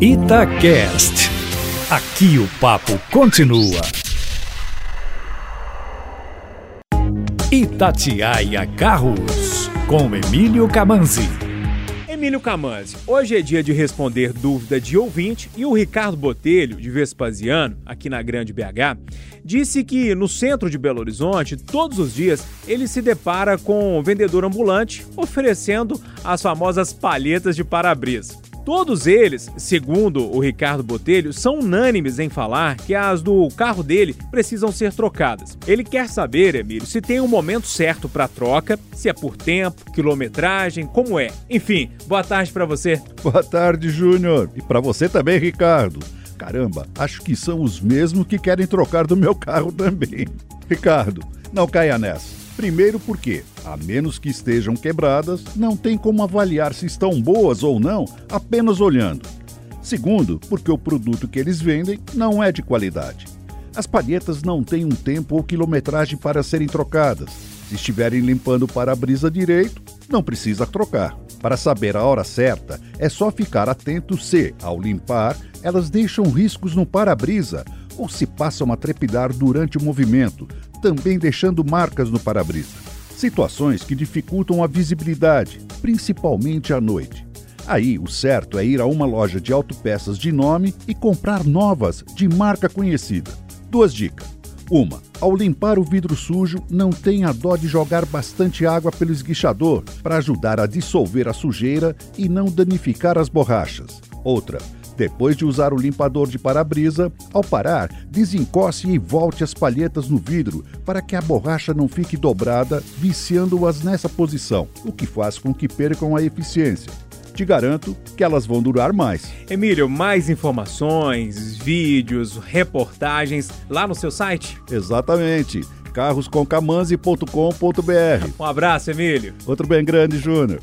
Itacast. Aqui o papo continua. Itatiaia Carros, com Emílio Camanzi. Emílio Camanzi, hoje é dia de responder dúvida de ouvinte e o Ricardo Botelho, de Vespasiano, aqui na Grande BH, disse que no centro de Belo Horizonte, todos os dias, ele se depara com um vendedor ambulante oferecendo as famosas palhetas de para-brisa. Todos eles, segundo o Ricardo Botelho, são unânimes em falar que as do carro dele precisam ser trocadas. Ele quer saber, Emílio, se tem um momento certo para troca, se é por tempo, quilometragem, como é. Enfim, boa tarde para você. Boa tarde, Júnior. E para você também, Ricardo. Caramba, acho que são os mesmos que querem trocar do meu carro também. Ricardo, não caia nessa. Primeiro porque, a menos que estejam quebradas, não tem como avaliar se estão boas ou não apenas olhando. Segundo, porque o produto que eles vendem não é de qualidade. As palhetas não têm um tempo ou quilometragem para serem trocadas. Se estiverem limpando o para-brisa direito, não precisa trocar. Para saber a hora certa, é só ficar atento se, ao limpar, elas deixam riscos no para-brisa ou se passam a trepidar durante o movimento, também deixando marcas no para-brisa. Situações que dificultam a visibilidade, principalmente à noite. Aí, o certo é ir a uma loja de autopeças de nome e comprar novas de marca conhecida. Duas dicas. Uma, ao limpar o vidro sujo, não tenha dó de jogar bastante água pelo esguichador para ajudar a dissolver a sujeira e não danificar as borrachas. Outra, depois de usar o limpador de para-brisa, ao parar, desencoste e volte as palhetas no vidro para que a borracha não fique dobrada, viciando-as nessa posição, o que faz com que percam a eficiência. Te garanto que elas vão durar mais. Emílio, mais informações, vídeos, reportagens lá no seu site? Exatamente carroscomcamanzi.com.br. Um abraço, Emílio. Outro bem grande, Júnior.